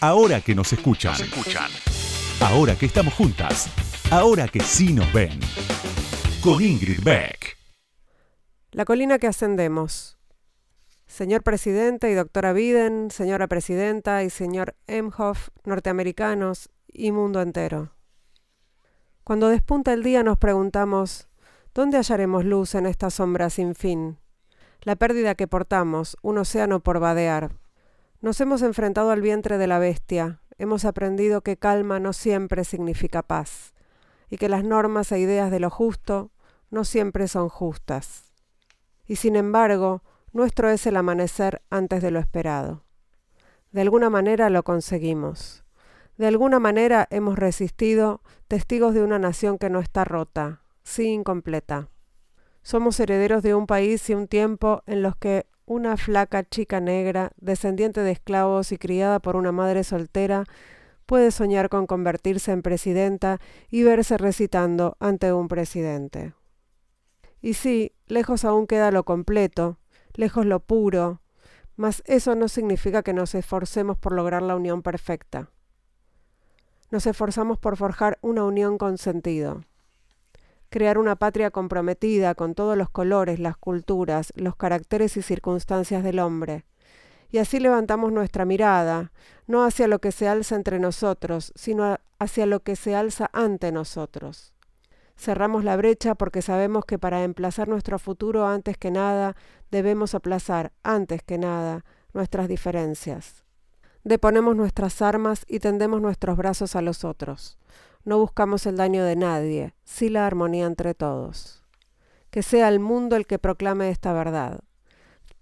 Ahora que nos escuchan. escuchan. Ahora que estamos juntas. Ahora que sí nos ven. Con Ingrid Beck. La colina que ascendemos. Señor presidente y doctora Biden, señora presidenta y señor Emhoff, norteamericanos y mundo entero. Cuando despunta el día nos preguntamos, ¿dónde hallaremos luz en esta sombra sin fin? La pérdida que portamos, un océano por vadear. Nos hemos enfrentado al vientre de la bestia, hemos aprendido que calma no siempre significa paz, y que las normas e ideas de lo justo no siempre son justas. Y sin embargo, nuestro es el amanecer antes de lo esperado. De alguna manera lo conseguimos. De alguna manera hemos resistido, testigos de una nación que no está rota, sí incompleta. Somos herederos de un país y un tiempo en los que una flaca chica negra, descendiente de esclavos y criada por una madre soltera, puede soñar con convertirse en presidenta y verse recitando ante un presidente. Y sí, lejos aún queda lo completo, lejos lo puro, mas eso no significa que nos esforcemos por lograr la unión perfecta. Nos esforzamos por forjar una unión con sentido. Crear una patria comprometida con todos los colores, las culturas, los caracteres y circunstancias del hombre. Y así levantamos nuestra mirada, no hacia lo que se alza entre nosotros, sino hacia lo que se alza ante nosotros. Cerramos la brecha porque sabemos que para emplazar nuestro futuro antes que nada, debemos aplazar, antes que nada, nuestras diferencias. Deponemos nuestras armas y tendemos nuestros brazos a los otros. No buscamos el daño de nadie, sí la armonía entre todos. Que sea el mundo el que proclame esta verdad.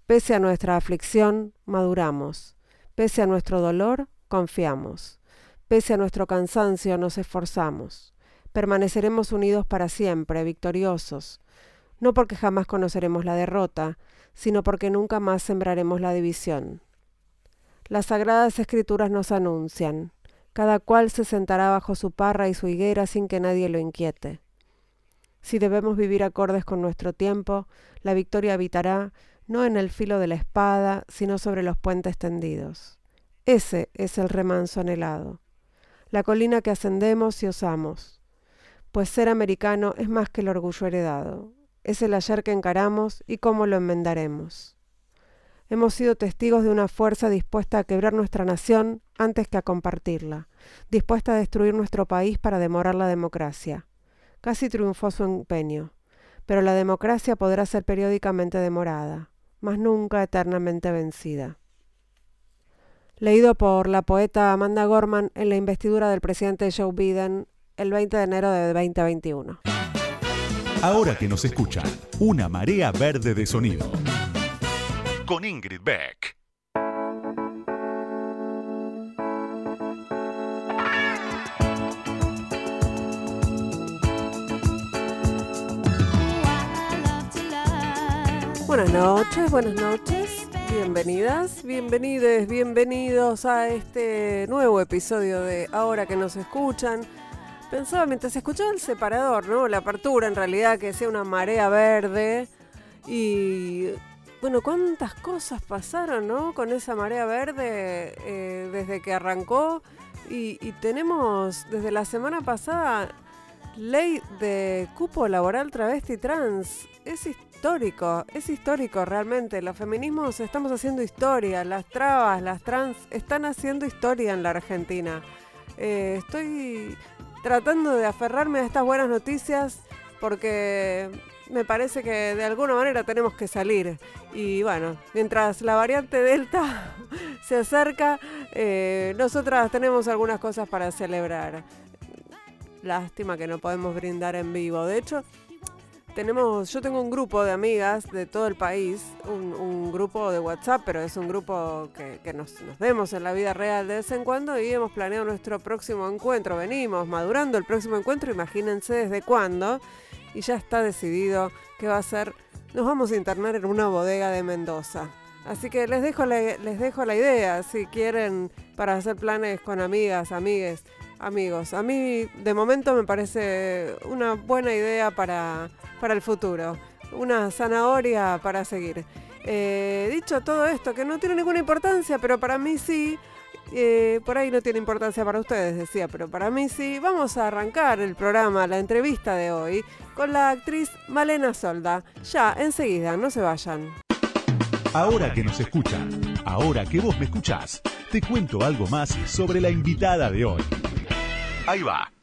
Pese a nuestra aflicción, maduramos. Pese a nuestro dolor, confiamos. Pese a nuestro cansancio, nos esforzamos. Permaneceremos unidos para siempre, victoriosos, no porque jamás conoceremos la derrota, sino porque nunca más sembraremos la división. Las sagradas escrituras nos anuncian, cada cual se sentará bajo su parra y su higuera sin que nadie lo inquiete. Si debemos vivir acordes con nuestro tiempo, la victoria habitará no en el filo de la espada, sino sobre los puentes tendidos. Ese es el remanso anhelado, la colina que ascendemos y osamos, pues ser americano es más que el orgullo heredado, es el ayer que encaramos y cómo lo enmendaremos. Hemos sido testigos de una fuerza dispuesta a quebrar nuestra nación antes que a compartirla, dispuesta a destruir nuestro país para demorar la democracia. Casi triunfó su empeño, pero la democracia podrá ser periódicamente demorada, mas nunca eternamente vencida. Leído por la poeta Amanda Gorman en la investidura del presidente Joe Biden el 20 de enero de 2021. Ahora que nos escuchan, una marea verde de sonido con Ingrid Beck. Buenas noches, buenas noches, bienvenidas, bienvenides, bienvenidos a este nuevo episodio de Ahora que nos escuchan. Pensaba mientras escuchaba el separador, ¿no? La apertura en realidad que sea una marea verde y bueno, cuántas cosas pasaron, ¿no? Con esa marea verde eh, desde que arrancó y, tenemos desde la semana pasada ley de cupo laboral travesti trans. Es histórico, es histórico realmente. Los feminismos estamos haciendo historia, las trabas, las trans están haciendo historia en la Argentina. Eh, estoy tratando de aferrarme a estas buenas noticias porque me parece que de alguna manera tenemos que salir. Y bueno, mientras la variante Delta se acerca, eh, nosotras tenemos algunas cosas para celebrar. Lástima que no podemos brindar en vivo. De hecho, tenemos, yo tengo un grupo de amigas de todo el país, un, grupo de WhatsApp, pero es un grupo que, nos, nos, vemos en la vida real de vez en cuando y hemos planeado nuestro próximo encuentro. Venimos madurando el próximo encuentro, imagínense desde cuándo y ya está decidido que va a ser, nos vamos a internar en una bodega de Mendoza. Así que les dejo la, les dejo la idea, si quieren, para hacer planes con amigas, amigues, amigos. A mí, de momento, me parece una buena idea para, para el futuro. Una zanahoria para seguir. Eh, dicho todo esto, que no tiene ninguna importancia, pero para mí sí, Eh, por ahí no tiene importancia para ustedes, decía, pero para mí sí. Vamos a arrancar el programa, la entrevista de hoy, con la actriz Malena Solda. Ya, enseguida, no se vayan. Ahora que nos escuchan, ahora que vos me escuchás, te cuento algo más sobre la invitada de hoy. Ahí va.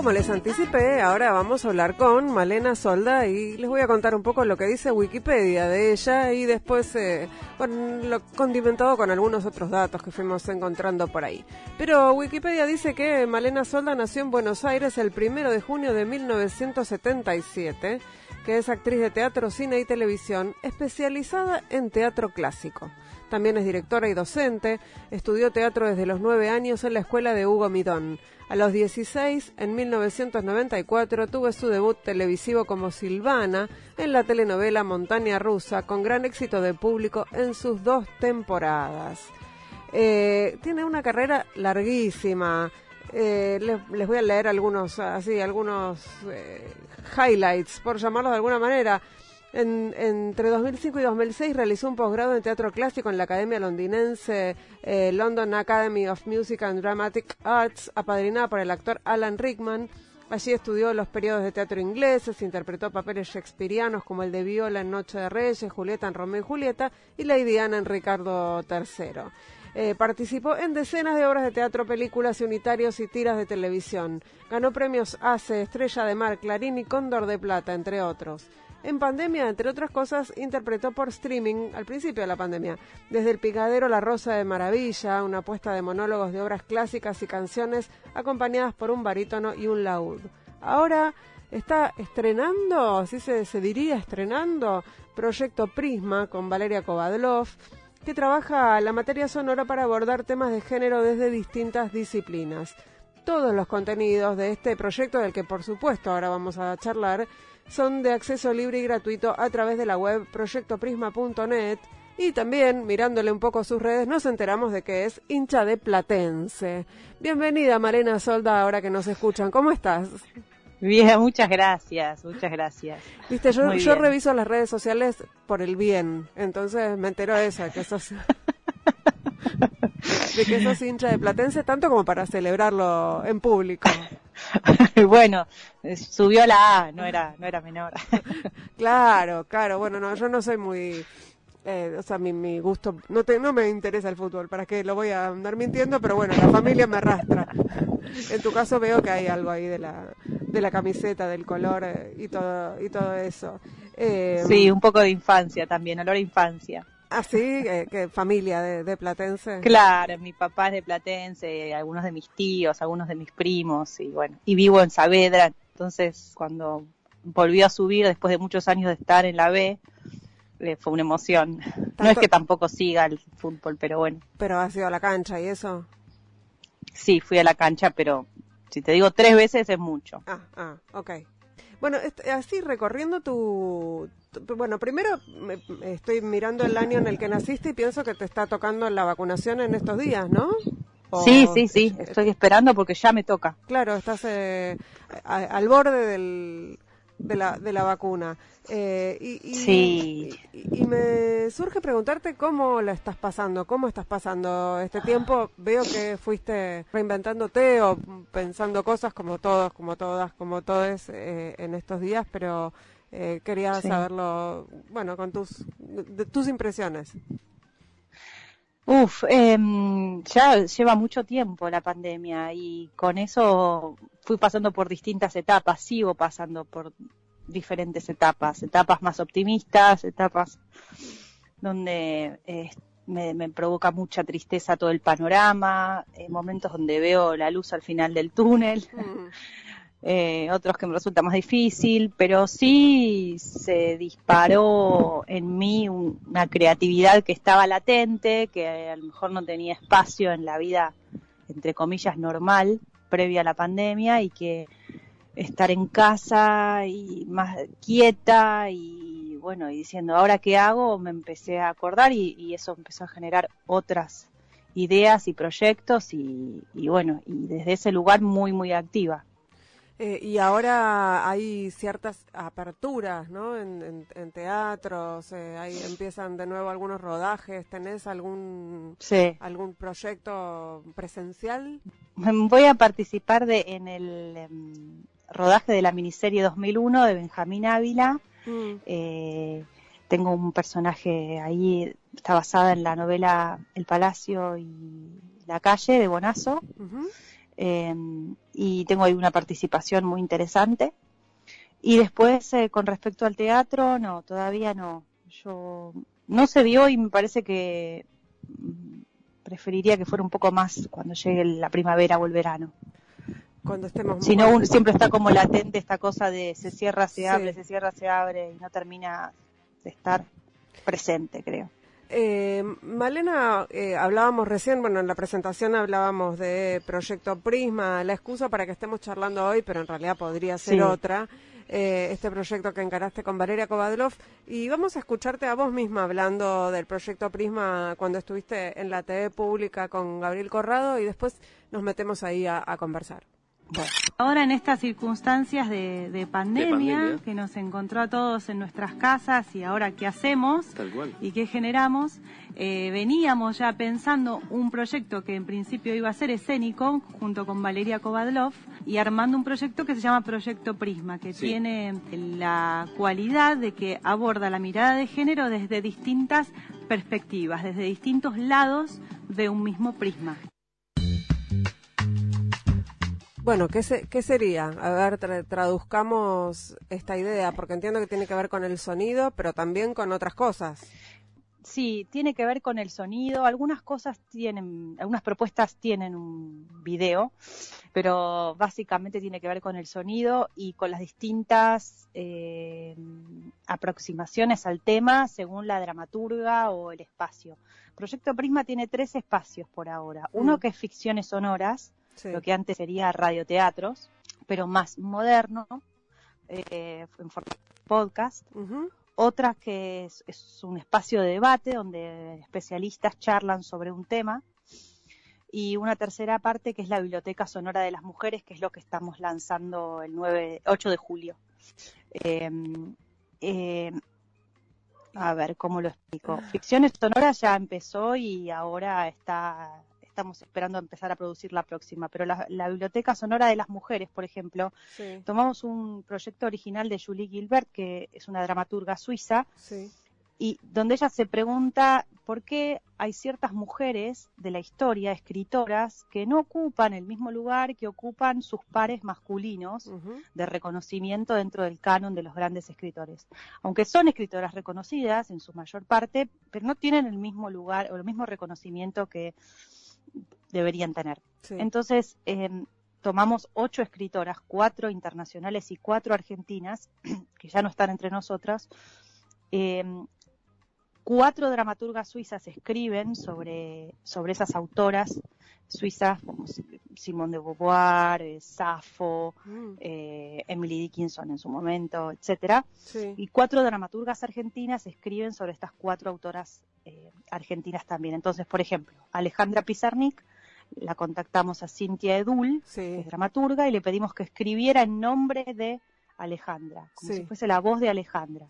Como les anticipé, ahora vamos a hablar con Malena Solda y les voy a contar un poco lo que dice Wikipedia de ella y después eh, lo condimentado con algunos otros datos que fuimos encontrando por ahí. Pero Wikipedia dice que Malena Solda nació en Buenos Aires el primero de junio de 1977, que es actriz de teatro, cine y televisión, especializada en teatro clásico. También es directora y docente, estudió teatro desde los nueve años en la escuela de Hugo Midón. A los 16, en 1994, tuvo su debut televisivo como Silvana en la telenovela Montaña Rusa, con gran éxito de público en sus dos temporadas. Eh, tiene una carrera larguísima. Eh, les, voy a leer algunos, así, algunos eh, highlights, por llamarlos de alguna manera. En, entre 2005 y 2006 realizó un posgrado en teatro clásico en la Academia Londinense eh, London Academy of Music and Dramatic Arts, apadrinada por el actor Alan Rickman. Allí estudió los periodos de teatro ingleses, interpretó papeles shakespearianos como el de Viola en Noche de Reyes, Julieta en Romeo y Julieta y Lady Diana en Ricardo III. Eh, participó en decenas de obras de teatro, películas unitarios y tiras de televisión. Ganó premios ACE, Estrella de Mar, Clarín y Cóndor de Plata, entre otros. En pandemia, entre otras cosas, interpretó por streaming al principio de la pandemia, desde El Picadero La Rosa de Maravilla, una apuesta de monólogos de obras clásicas y canciones acompañadas por un barítono y un laúd. Ahora está estrenando, así se, se diría estrenando, Proyecto Prisma con Valeria Kovadlov, que trabaja la materia sonora para abordar temas de género desde distintas disciplinas. Todos los contenidos de este proyecto, del que por supuesto ahora vamos a charlar, son de acceso libre y gratuito a través de la web proyectoprisma.net y también, mirándole un poco sus redes, nos enteramos de que es hincha de Platense. Bienvenida, Marena Solda, ahora que nos escuchan. ¿Cómo estás? Bien, muchas gracias, muchas gracias. Viste, yo, yo reviso las redes sociales por el bien, entonces me entero de eso, que sos... de que sos hincha de Platense, tanto como para celebrarlo en público. bueno, eh, subió la A, no era, no era menor. claro, claro, bueno, no, yo no soy muy, eh, o sea, mi, mi gusto, no, te, no me interesa el fútbol, para qué lo voy a andar mintiendo, pero bueno, la familia me arrastra. En tu caso veo que hay algo ahí de la, de la camiseta, del color eh, y todo, y todo eso. sí, un poco de infancia también, olor a infancia. Ah, sí, que familia de, Platense. Claro, mi papá es de Platense, algunos de mis tíos, algunos de mis primos, y bueno, y vivo en Saavedra, entonces cuando volvió a subir después de muchos años de estar en la B, eh, fue una emoción. No es que tampoco siga el fútbol, pero bueno. ¿Pero has ido a la cancha y eso? Sí, fui a la cancha, pero si te digo tres veces es mucho. Ah, ah, ok. Bueno, así recorriendo tu, bueno, primero estoy mirando el año en el que naciste y pienso que te está tocando la vacunación en estos días, ¿no? sí, sí, sí, estoy esperando porque ya me toca. Claro, estás eh, al borde del, de, la, de la vacuna. Eh, y, sí. Y, me surge preguntarte cómo la estás pasando, cómo estás pasando este tiempo. Veo que fuiste reinventándote o pensando cosas como todos, como todas, como todos eh, en estos días, pero eh, quería saberlo, bueno, con tus, tus impresiones. Uf, em, ya lleva mucho tiempo la pandemia y con eso fui pasando por distintas etapas, sigo pasando por diferentes etapas, etapas más optimistas, etapas donde eh, me, provoca mucha tristeza todo el panorama, eh, momentos donde veo la luz al final del túnel. Mm. Eh, otros que me resulta más difícil, pero sí se disparó en mí una creatividad que estaba latente, que a lo mejor no tenía espacio en la vida, entre comillas, normal, previa a la pandemia, y que estar en casa y más quieta y bueno, y diciendo, ¿ahora qué hago? Me empecé a acordar y, y eso empezó a generar otras ideas y proyectos y, bueno, y desde ese lugar muy, muy activa. Eh, y ahora hay ciertas aperturas, ¿no? En, teatros, eh, empiezan de nuevo algunos rodajes. ¿Tenés algún algún proyecto presencial? Voy a participar de en el em, rodaje de la miniserie 2001 de Benjamín Ávila. Mm. Eh, tengo un personaje ahí, está basada en la novela El Palacio y la calle de Bonazo. Em, y tengo ahí una participación muy interesante. Y después, eh, con respecto al teatro, no, todavía no. Yo no se vio y me parece que mm, preferiría que fuera un poco más cuando llegue la primavera o el verano. Cuando estemos Si no, siempre está como latente esta cosa de se cierra, se abre, se cierra, se abre y no termina de estar presente, creo. Eh, Malena, eh, hablábamos recién, bueno, en la presentación hablábamos de Proyecto Prisma, la excusa para que estemos charlando hoy, pero en realidad podría ser otra, eh, este proyecto que encaraste con Valeria Kovadlov, y vamos a escucharte a vos misma hablando del Proyecto Prisma cuando estuviste en la TV pública con Gabriel Corrado y después nos metemos ahí a conversar. Ahora en estas circunstancias de, pandemia, que nos encontró a todos en nuestras casas y ahora qué hacemos y qué generamos, eh, veníamos ya pensando un proyecto que en principio iba a ser escénico junto con Valeria Kovadlov y armando un proyecto que se llama Proyecto Prisma, que tiene la cualidad de que aborda la mirada de género desde distintas perspectivas, desde distintos lados de un mismo prisma. Bueno, ¿qué, ¿qué sería? A ver, traduzcamos esta idea, porque entiendo que tiene que ver con el sonido, pero también con otras cosas. Sí, tiene que ver con el sonido. Algunas cosas tienen, algunas propuestas tienen un video, pero básicamente tiene que ver con el sonido y con las distintas eh, aproximaciones al tema según la dramaturga o el espacio. Proyecto Prisma tiene tres espacios por ahora. Uno mm. que es ficciones sonoras, lo que antes sería radioteatros, pero más moderno, eh, en forma de podcast. Otra que es, un espacio de debate donde especialistas charlan sobre un tema. Y una tercera parte que es la Biblioteca Sonora de las Mujeres, que es lo que estamos lanzando el 9, 8 de julio. Em, em, a ver, ¿cómo lo explico? Ficciones sonoras ya empezó y ahora está estamos esperando empezar a producir la próxima, pero la, Biblioteca Sonora de las Mujeres, por ejemplo, tomamos un proyecto original de Julie Gilbert, que es una dramaturga suiza, y donde ella se pregunta por qué hay ciertas mujeres de la historia, escritoras, que no ocupan el mismo lugar que ocupan sus pares masculinos de reconocimiento dentro del canon de los grandes escritores. Aunque son escritoras reconocidas en su mayor parte, pero no tienen el mismo lugar o el mismo reconocimiento que deberían tener. Entonces, em, tomamos ocho escritoras, cuatro internacionales y cuatro argentinas, que ya no están entre nosotras. Em, cuatro dramaturgas suizas escriben sobre, sobre esas autoras suizas como Simone de Beauvoir, eh, Safo, mm. eh, Emily Dickinson en su momento, etcétera. Y cuatro dramaturgas argentinas escriben sobre estas cuatro autoras eh, argentinas también. Entonces, por ejemplo, Alejandra Pizarnik la contactamos a Cintia Edul, que es dramaturga, y le pedimos que escribiera en nombre de Alejandra, como si fuese la voz de Alejandra.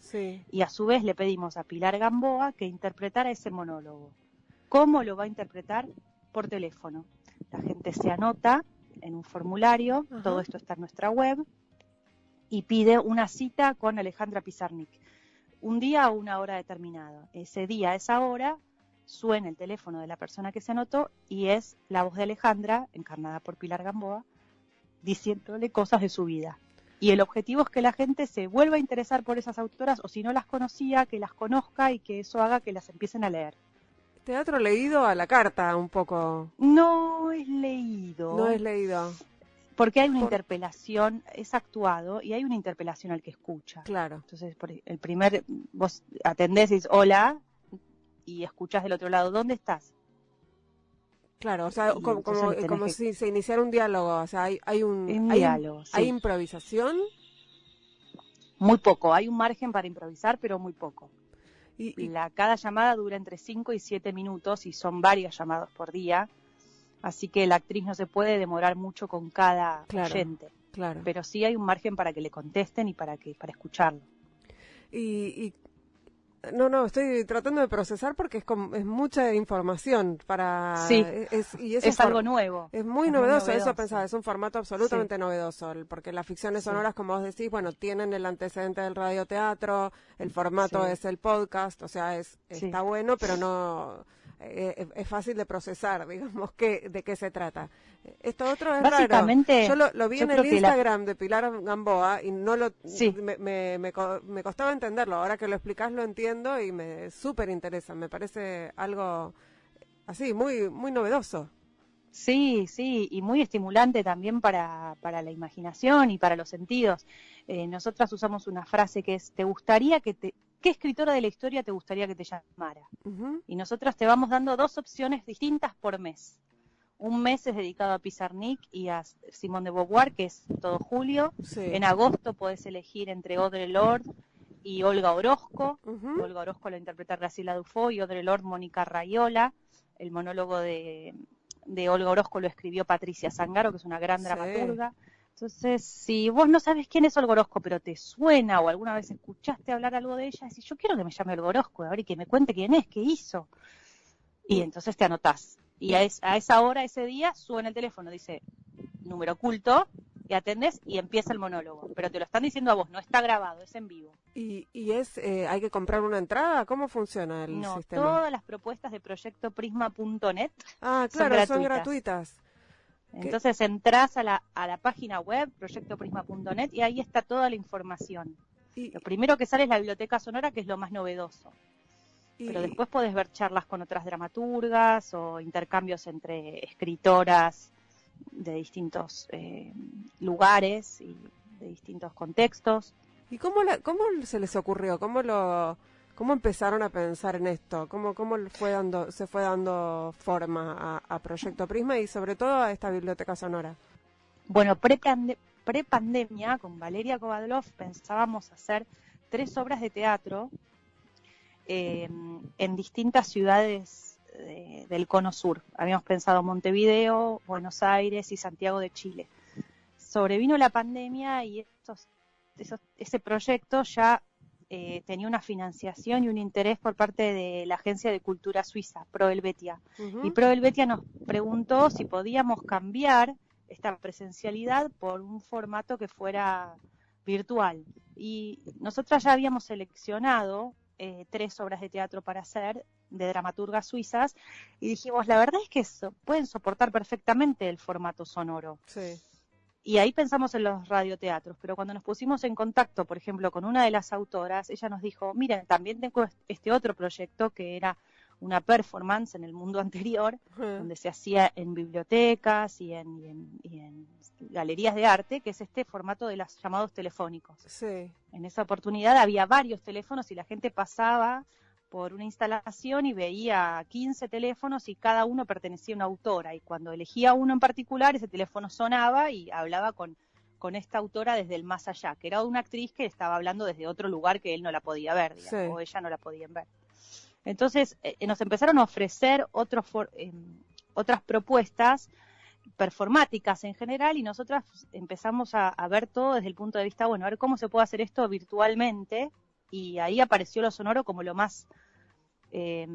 Y a su vez le pedimos a Pilar Gamboa que interpretara ese monólogo. ¿Cómo lo va a interpretar? Por teléfono. La gente se anota en un formulario, todo esto está en nuestra web, y pide una cita con Alejandra Pizarnik. Un día o una hora determinada. Ese día, esa hora, suena el teléfono de la persona que se anotó y es la voz de Alejandra, encarnada por Pilar Gamboa, diciéndole cosas de su vida. Y el objetivo es que la gente se vuelva a interesar por esas autoras o si no las conocía, que las conozca y que eso haga que las empiecen a leer. Teatro leído a la carta un poco. No es leído. No es leído. Porque hay una interpelación, es actuado y hay una interpelación al que escucha. Claro. Entonces, el primer, vos atendés y dices, hola, y escuchas del otro lado, ¿dónde estás? Claro, o sea, como, si se iniciara un diálogo, o sea, hay, hay un, hay, diálogo, ¿hay improvisación? Muy poco, hay un margen para improvisar, pero muy poco. Y, La, cada llamada dura entre 5 y 7 minutos y son varios llamados por día. Así que la actriz no se puede demorar mucho con cada oyente. Claro. Pero sí hay un margen para que le contesten y para que para escucharlo. Y, no, no, estoy tratando de procesar porque es, es mucha información para... Sí, es, y es algo nuevo. Es muy novedoso, eso pensaba, es un formato absolutamente novedoso, porque las ficciones sonoras, como vos decís, bueno, tienen el antecedente del radioteatro, el formato es el podcast, o sea, es está bueno, pero no eh, es fácil de procesar, digamos, que, de qué se trata. Esto otro es Básicamente, Yo lo, vi en el Instagram de Pilar Gamboa y no lo me, me, me, costaba entenderlo. Ahora que lo explicás lo entiendo y me súper interesa. Me parece algo así, muy, muy novedoso. Sí, sí, y muy estimulante también para, para la imaginación y para los sentidos. Eh, nosotras usamos una frase que es, ¿te gustaría que te, qué escritora de la historia te gustaría que te llamara? Y nosotras te vamos dando dos opciones distintas por mes. Un mes es dedicado a Pizarnik y a Simón de Beauvoir, que es todo julio. En agosto puedes elegir entre Audre Lorde y Olga Orozco. Olga Orozco lo interpreta Graciela Dufo y Audre Lorde Mónica Rayola. El monólogo de, Olga Orozco lo escribió Patricia Zangaro, que es una gran dramaturga. Entonces, si vos no sabes quién es Olga Orozco, pero te suena o alguna vez escuchaste hablar algo de ella, decís, yo quiero que me llame Olga Orozco, a ver, y que me cuente quién es, qué hizo. Y entonces te anotás. Y a, esa hora, ese día, suena el teléfono, dice número oculto, y atendés y empieza el monólogo. Pero te lo están diciendo a vos, no está grabado, es en vivo. ¿Y, y es, eh, hay que comprar una entrada? ¿Cómo funciona el no, sistema? todas las propuestas de proyectoprisma.net ah, claro, son gratuitas. Entonces entras a la, a la página web, proyectoprisma.net, y ahí está toda la información. Y, lo primero que sale es la biblioteca sonora, que es lo más novedoso. Pero después podés ver charlas con otras dramaturgas o intercambios entre escritoras de distintos eh, lugares y de distintos contextos. ¿Y cómo, la, cómo se les ocurrió? ¿Cómo lo, cómo empezaron a pensar en esto? ¿Cómo, cómo fue dando, se fue dando forma a, Proyecto Prisma y sobre todo a esta biblioteca sonora? Bueno, pre-pandemia, con Valeria Kovadlov pensábamos hacer tres obras de teatro Em, en distintas ciudades del cono sur. Habíamos pensado Montevideo, Buenos Aires y Santiago de Chile. Sobrevino la pandemia y estos, ese proyecto ya eh, tenía una financiación y un interés por parte de la Agencia de Cultura Suiza, Proelvetia. Y Proelvetia nos preguntó si podíamos cambiar esta presencialidad por un formato que fuera virtual. Y nosotras ya habíamos seleccionado eh, tres obras de teatro para hacer de dramaturgas suizas y dijimos, la verdad es que pueden soportar perfectamente el formato sonoro. Y ahí pensamos en los radioteatros, pero cuando nos pusimos en contacto, por ejemplo, con una de las autoras, ella nos dijo, miren, también tengo este otro proyecto que era una performance en el mundo anterior, donde se hacía en bibliotecas y en, galerías de arte, que es este formato de los llamados telefónicos. En esa oportunidad había varios teléfonos y la gente pasaba por una instalación y veía 15 teléfonos y cada uno pertenecía a una autora. Y cuando elegía uno en particular, ese teléfono sonaba y hablaba con, con esta autora desde el más allá, que era una actriz que estaba hablando desde otro lugar que él no la podía ver, o ella no la podía ver. Entonces eh, nos empezaron a ofrecer otros eh, otras propuestas performáticas en general y nosotras empezamos a, ver todo desde el punto de vista, bueno, a ver cómo se puede hacer esto virtualmente y ahí apareció lo sonoro como lo más, eh,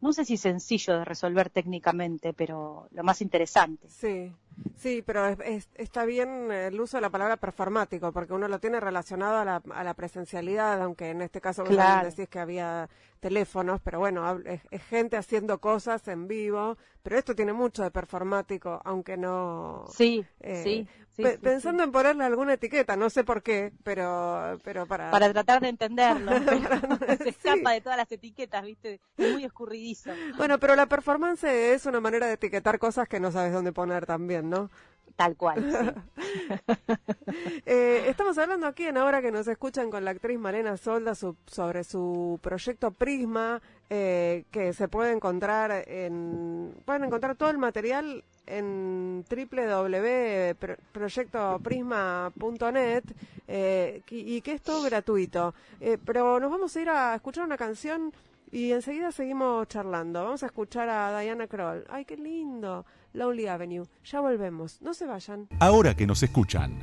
no sé si sencillo de resolver técnicamente, pero lo más interesante. Sí, sí, pero está bien el uso de la palabra performático, porque uno lo tiene relacionado a la, a la presencialidad, aunque en este caso claro. decís que había teléfonos, pero bueno, es, gente haciendo cosas en vivo, pero esto tiene mucho de performático, aunque no... Sí, eh, sí. pensando en ponerle alguna etiqueta, no sé por qué, pero, pero para... Para tratar de entenderlo, se escapa de todas las etiquetas, viste, es muy escurridizo. Bueno, pero la performance es una manera de etiquetar cosas que no sabes dónde poner también, ¿no? Tal cual. eh, estamos hablando aquí en ahora que nos escuchan con la actriz Malena Solda sobre su proyecto Prisma, eh, que se puede encontrar en, pueden encontrar todo el material en www.proyectoprisma.net eh, y que es todo gratuito. Eh, pero nos vamos a ir a escuchar una canción y enseguida seguimos charlando. Vamos a escuchar a Diana Kroll. ¡Ay, qué lindo! Lonely Avenue. Ya volvemos. No se vayan. Ahora que nos escuchan.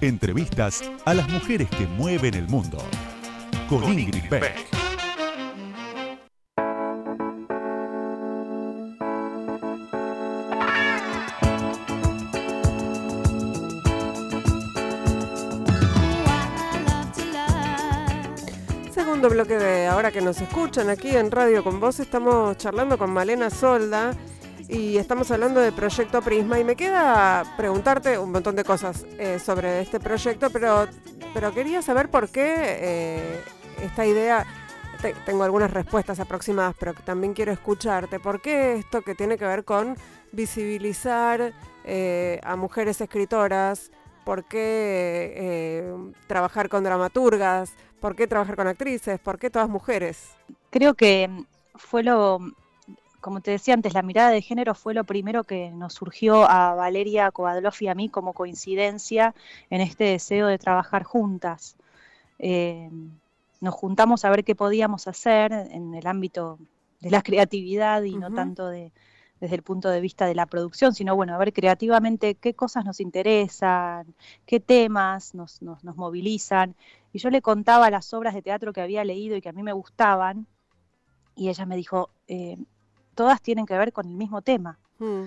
Entrevistas a las mujeres que mueven el mundo. Con, Ingrid Beck. Bloque de ahora que nos escuchan aquí en Radio con Vos. Estamos charlando con Malena Solda y estamos hablando de Proyecto Prisma. Y me queda preguntarte un montón de cosas eh, sobre este proyecto, pero, pero quería saber por qué eh, esta idea. tengo algunas respuestas aproximadas, pero también quiero escucharte. ¿Por qué esto que tiene que ver con visibilizar eh, a mujeres escritoras? ¿Por qué trabajar con dramaturgas? ¿Por qué trabajar con actrices? ¿Por qué todas mujeres? Creo que fue lo, como te decía antes, la mirada de género fue lo primero que nos surgió a Valeria Kovadlov y a mí como coincidencia en este deseo de trabajar juntas. Eh, nos juntamos a ver qué podíamos hacer en el ámbito de la creatividad y no tanto de, desde el punto de vista de la producción, sino bueno, a ver creativamente qué cosas nos interesan, qué temas nos, nos, movilizan. Y yo le contaba las obras de teatro que había leído y que a mí me gustaban, y ella me dijo, eh, todas tienen que ver con el mismo tema. Mm.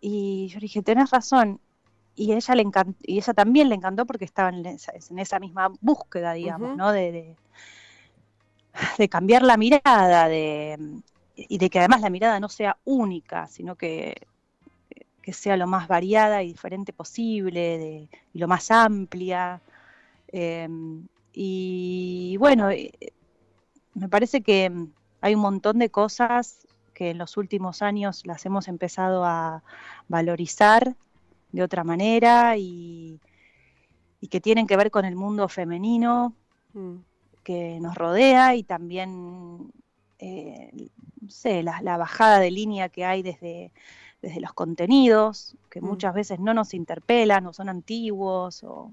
Y yo le dije, tenés razón. Y ella, le y ella también le encantó porque estaba en esa, misma búsqueda, digamos, ¿no? de, de cambiar la mirada, de, y de que además la mirada no sea única, sino que, que sea lo más variada y diferente posible, de, y lo más amplia. Em, y bueno, eh, me parece que hay un montón de cosas que en los últimos años las hemos empezado a valorizar de otra manera y, y que tienen que ver con el mundo femenino mm. que nos rodea y también eh, sé, la, bajada de línea que hay desde, desde los contenidos, que mm. muchas veces no nos interpelan o son antiguos o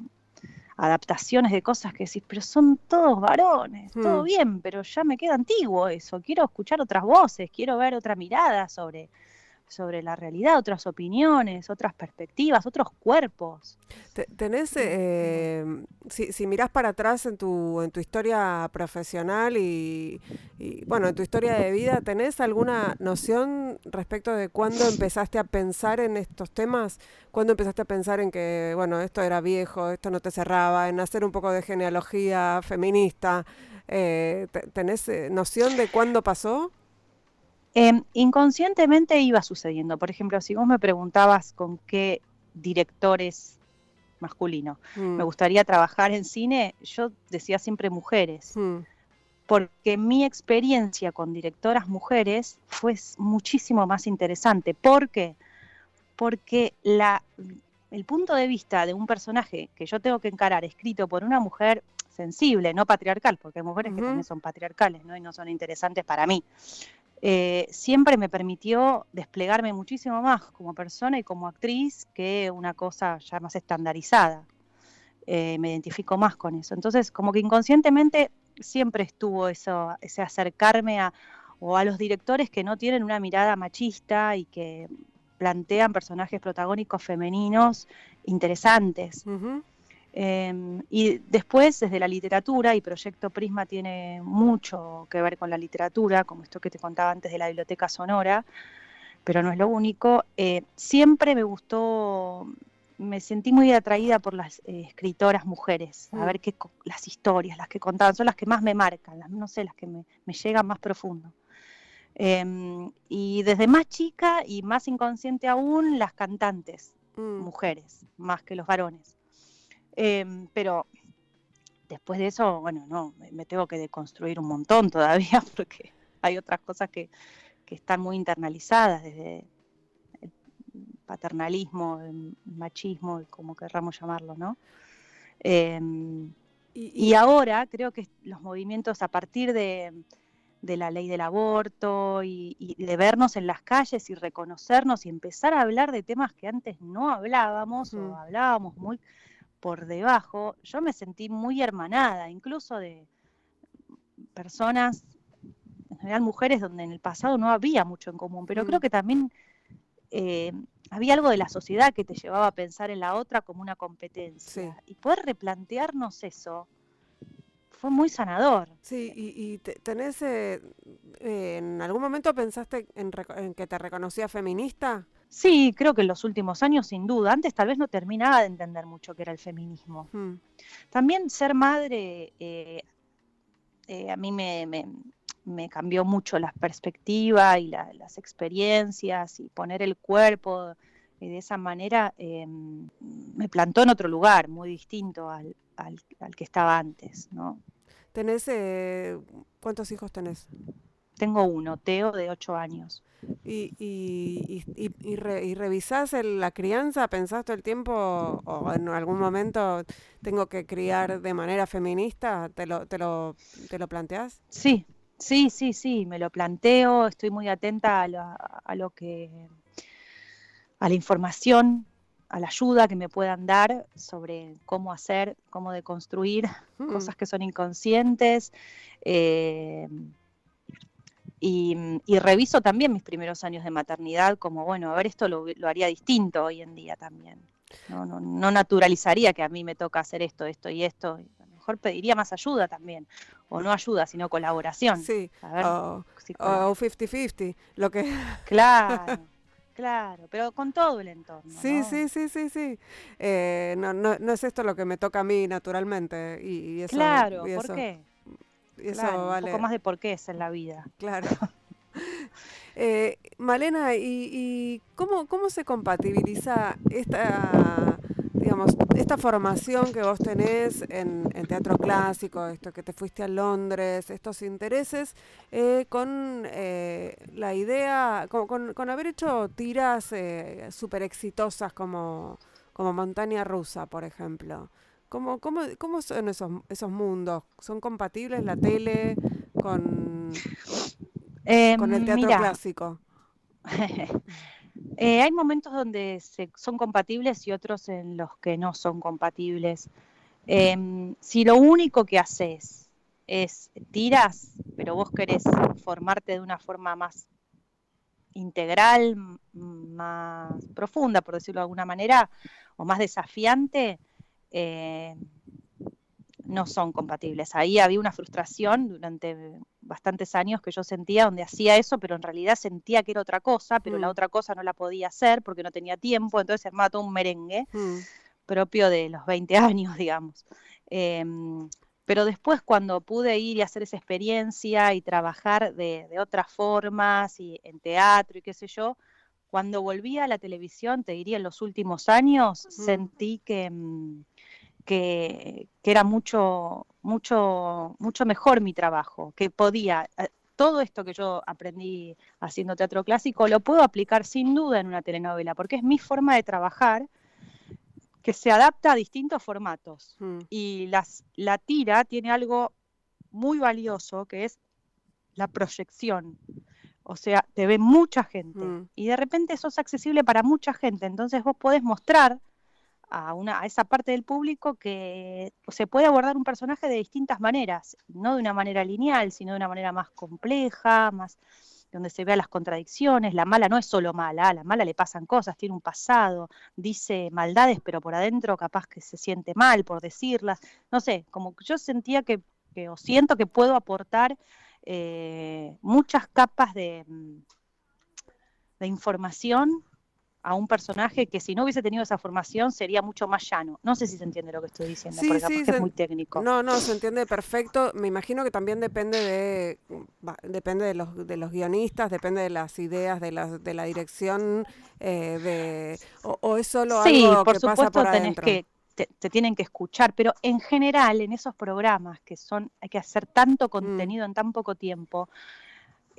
adaptaciones de cosas que decís, pero son todos varones, todo mm. bien, pero ya me queda antiguo eso, quiero escuchar otras voces, quiero ver otra mirada sobre, sobre la realidad, otras opiniones, otras perspectivas, otros cuerpos. ¿Tenés, eh, si, si mirás para atrás en tu, en tu historia profesional y, bueno, en tu historia de vida, ¿tenés alguna noción respecto de cuándo empezaste a pensar en estos temas? ¿Cuándo empezaste a pensar en que, bueno, esto era viejo, esto no te cerraba, en hacer un poco de genealogía feminista? Eh, ¿Tenés eh, noción de cuándo pasó? Em, inconscientemente iba sucediendo. Por ejemplo, si vos me preguntabas con qué directores masculinos me mm. gustaría trabajar en cine, yo decía siempre mujeres. Mm. Porque mi experiencia con directoras mujeres fue muchísimo más interesante. ¿Por qué? Porque la, el punto de vista de un personaje que yo tengo que encarar escrito por una mujer sensible, no patriarcal, porque hay mujeres que también son patriarcales ¿no? y no son interesantes para mí. Eh, siempre me permitió desplegarme muchísimo más como persona y como actriz que una cosa ya más estandarizada. Eh, me identifico más con eso. Entonces, como que inconscientemente siempre estuvo eso, ese acercarme a, o a los directores que no tienen una mirada machista y que plantean personajes protagónicos femeninos interesantes. Em, y después, desde la literatura, y Proyecto Prisma tiene mucho que ver con la literatura, como esto que te contaba antes de la biblioteca sonora, pero no es lo único, eh, siempre me gustó, me sentí muy atraída por las eh, escritoras mujeres, a mm. ver qué, las historias, las que contaban, son las que más me marcan, las, no sé, las que me, llegan más profundo. Em, y desde más chica y más inconsciente aún, las cantantes, mm. mujeres, más que los varones. Em, pero después de eso, bueno, no, me tengo que deconstruir un montón todavía porque hay otras cosas que, están muy internalizadas desde paternalismo, machismo, como querramos llamarlo, ¿no? Em, y, ahora creo que los movimientos a partir de, la ley del aborto y, de vernos en las calles y reconocernos y empezar a hablar de temas que antes no hablábamos o hablábamos muy por debajo, yo me sentí muy hermanada, incluso de personas, en general mujeres, donde en el pasado no había mucho en común, pero creo mm. que también eh, había algo de la sociedad que te llevaba a pensar en la otra como una competencia. Y poder replantearnos eso fue muy sanador. Sí, y, tenés, eh, ¿en algún momento pensaste en, que te reconocía feminista? Sí, creo que en los últimos años, sin duda. Antes tal vez no terminaba de entender mucho qué era el feminismo. Hmm. También ser madre eh, a mí me, me cambió mucho la perspectiva y las experiencias y poner el cuerpo y de esa manera em, me plantó en otro lugar muy distinto al, que estaba antes, ¿no? ¿Tenés, eh, cuántos hijos tenés? Tengo uno, Teo, de ocho años. ¿Y, y, y, y, revisás la crianza? ¿Pensás todo el tiempo o en algún momento tengo que criar de manera feminista? ¿Te lo, te lo, te lo planteás? Sí, Sí, sí, sí, me lo planteo, estoy muy atenta a lo, que, a la información, a la ayuda que me puedan dar sobre cómo hacer, cómo deconstruir mm. cosas que son inconscientes. Eh, y, reviso también mis primeros años de maternidad como, bueno, a ver, esto lo, haría distinto hoy en día también. No, no, no, naturalizaría que a mí me toca hacer esto, esto y esto mejor pediría más ayuda también, o no ayuda, sino colaboración. Sí, o 50-50, lo que... Claro. Claro, pero con todo el entorno. Sí, sí, sí, sí, sí. Eh, no, no, no, es esto lo que me toca a mí naturalmente. Y, eso, claro, ¿por qué? Eso vale. Un poco más de por qué es en la vida. Claro. eh, Malena, ¿y, y cómo, cómo se compatibiliza esta digamos, esta formación que vos tenés en, teatro clásico, esto que te fuiste a Londres, estos intereses, eh, con eh, la idea, con, haber hecho tiras eh, súper exitosas como, como Montaña Rusa, por ejemplo. ¿Cómo, cómo, cómo son esos, esos mundos? ¿Son compatibles la tele con, con el teatro clásico? Eh, hay momentos donde son compatibles y otros en los que no son compatibles. Em, si lo único que haces es tiras, pero vos querés formarte de una forma más integral, más profunda, por decirlo de alguna manera, o más desafiante, eh, no son compatibles. Ahí había una frustración durante bastantes años que yo sentía donde hacía eso, pero en realidad sentía que era otra cosa, pero la mm. otra cosa no la podía hacer porque no tenía tiempo, entonces se armaba todo un merengue mm. propio de los 20 años, digamos. Em, pero después cuando pude ir y hacer esa experiencia y trabajar de, otras formas y en teatro y qué sé yo, cuando volví a la televisión, te diría en los últimos años, sentí que... Que, era mucho, mucho, mucho mejor mi trabajo, que podía, eh, todo esto que yo aprendí haciendo teatro clásico lo puedo aplicar sin duda en una telenovela, porque es mi forma de trabajar que se adapta a distintos formatos. Mm. Y las, la tira tiene algo muy valioso que es la proyección. O sea, te ve mucha gente mm. y de repente eso es accesible para mucha gente. Entonces vos podés mostrar a, una, esa parte del público que se puede abordar un personaje de distintas maneras, no de una manera lineal, sino de una manera más compleja, más donde se vean las contradicciones. La mala no es solo mala, a la mala le pasan cosas, tiene un pasado, dice maldades, pero por adentro capaz que se siente mal por decirlas. No sé, como yo sentía que, que o siento que puedo aportar eh, muchas capas de, mm, de información a un personaje que si no hubiese tenido esa formación sería mucho más llano. No sé si se entiende lo que estoy diciendo, porque es muy técnico. No, no, se entiende perfecto. Me imagino que también depende de depende de los, de los guionistas, depende de las ideas, de la, de la dirección, eh, de o, es solo algo por que supuesto pasa por tenés que te, tienen que escuchar, pero en general en esos programas que son hay que hacer tanto mm. contenido en tan poco tiempo,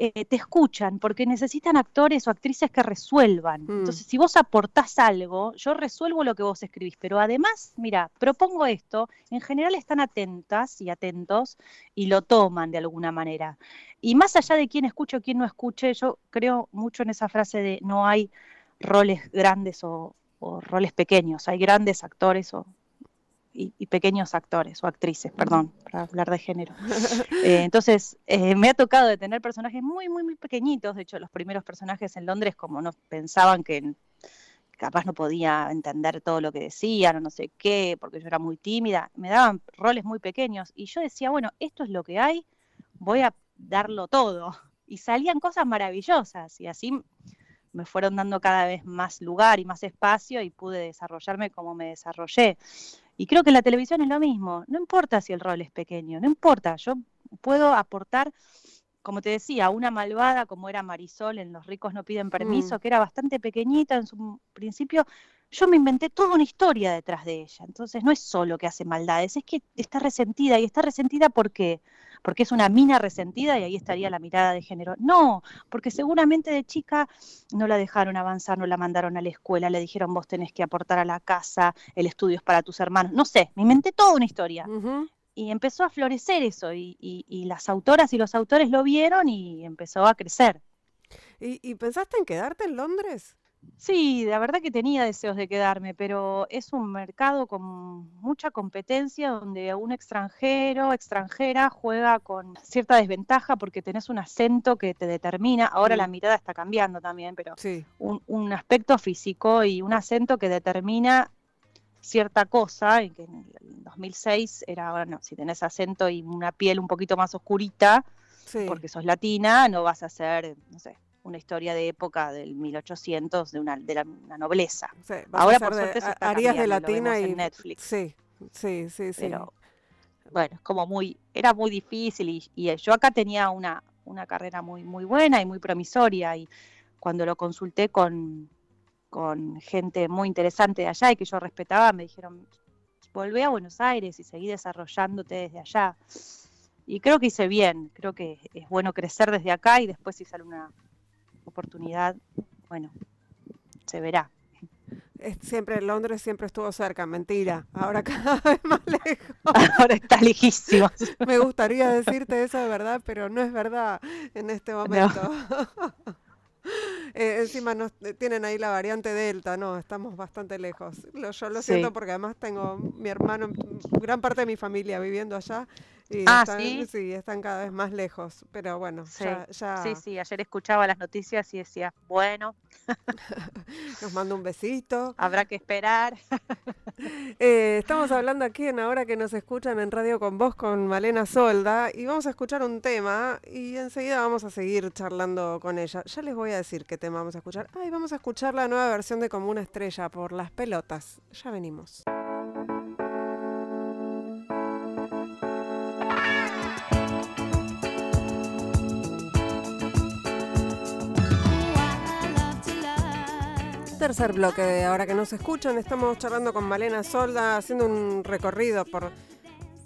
eh, te escuchan porque necesitan actores o actrices que resuelvan. Mm. Entonces, si vos aportás algo, yo resuelvo lo que vos escribís, pero además, mira, propongo esto, en general están atentas y atentos y lo toman de alguna manera. Y más allá de quién escuche o quién no escuche, yo creo mucho en esa frase de no hay roles grandes o, o roles pequeños, hay grandes actores o, y, y pequeños actores o actrices, perdón, para hablar de género. Eh, entonces, eh, me ha tocado de tener personajes muy, muy, muy pequeñitos. De hecho, los primeros personajes en Londres, como no pensaban que capaz no podía entender todo lo que decían o no sé qué, porque yo era muy tímida, me daban roles muy pequeños y yo decía, bueno, esto es lo que hay, voy a darlo todo. Y salían cosas maravillosas y así me fueron dando cada vez más lugar y más espacio y pude desarrollarme como me desarrollé. Y creo que en la televisión es lo mismo, no importa si el rol es pequeño, no importa, yo puedo aportar, como te decía, una malvada como era Marisol en Los ricos no piden permiso, Mm. que era bastante pequeñita en su principio, yo me inventé toda una historia detrás de ella. Entonces no es solo que hace maldades, es que está resentida y está resentida porque porque es una mina resentida y ahí estaría la mirada de género. No, porque seguramente de chica no la dejaron avanzar, no la mandaron a la escuela, le dijeron vos tenés que aportar a la casa, el estudio es para tus hermanos. No sé, me inventé toda una historia. Y empezó a florecer eso y, y- y las autoras y los autores lo vieron y empezó a crecer. ¿Y, y pensaste en quedarte en Londres? Sí, la verdad que tenía deseos de quedarme, pero es un mercado con mucha competencia donde un extranjero, extranjera juega con cierta desventaja porque tenés un acento que te determina. Ahora la mirada está cambiando también, pero Sí. un, un aspecto físico y un acento que determina cierta cosa, y que en el 2006 era, bueno, si tenés acento y una piel un poquito más oscurita, Sí. porque sos latina, no vas a ser, no sé, una historia de época del 1800 de una, de la, una nobleza. Sí, Ahora, por de- suerte, se está harías de latina y en Netflix. sí, sí, sí, sí. Pero, bueno, es como muy, era muy difícil y, y yo acá tenía una, una carrera muy, muy buena y muy promisoria y cuando lo consulté con, con gente muy interesante de allá y que yo respetaba, me dijeron, volvé a Buenos Aires y seguí desarrollándote desde allá. Y creo que hice bien, creo que es bueno crecer desde acá y después si sale una oportunidad, bueno, se verá. Siempre Londres siempre estuvo cerca, mentira. Ahora cada vez más lejos. Ahora está lejísimo. Me gustaría decirte eso de verdad, pero no es verdad en este momento. Eh, encima nos eh, tienen ahí la variante Delta, no, estamos bastante lejos. Lo- yo lo Sí. siento porque además tengo mi hermano, gran parte de mi familia viviendo allá y Ah, están, ¿sí? están cada vez más lejos. Pero bueno, Sí, ya, ya sí, sí, ayer escuchaba las noticias y decía, bueno, nos manda un besito. habrá que esperar. Eh, estamos hablando aquí en Ahora que nos escuchan en Radio con Vos con Malena Solda y vamos a escuchar un tema y enseguida vamos a seguir charlando con ella. Ya les voy a decir qué tema vamos a escuchar. Ay, vamos a escuchar la nueva versión de Como una estrella por las pelotas. Ya venimos. Tercer bloque de Ahora que nos escuchan, estamos charlando con Malena Solda, haciendo un recorrido por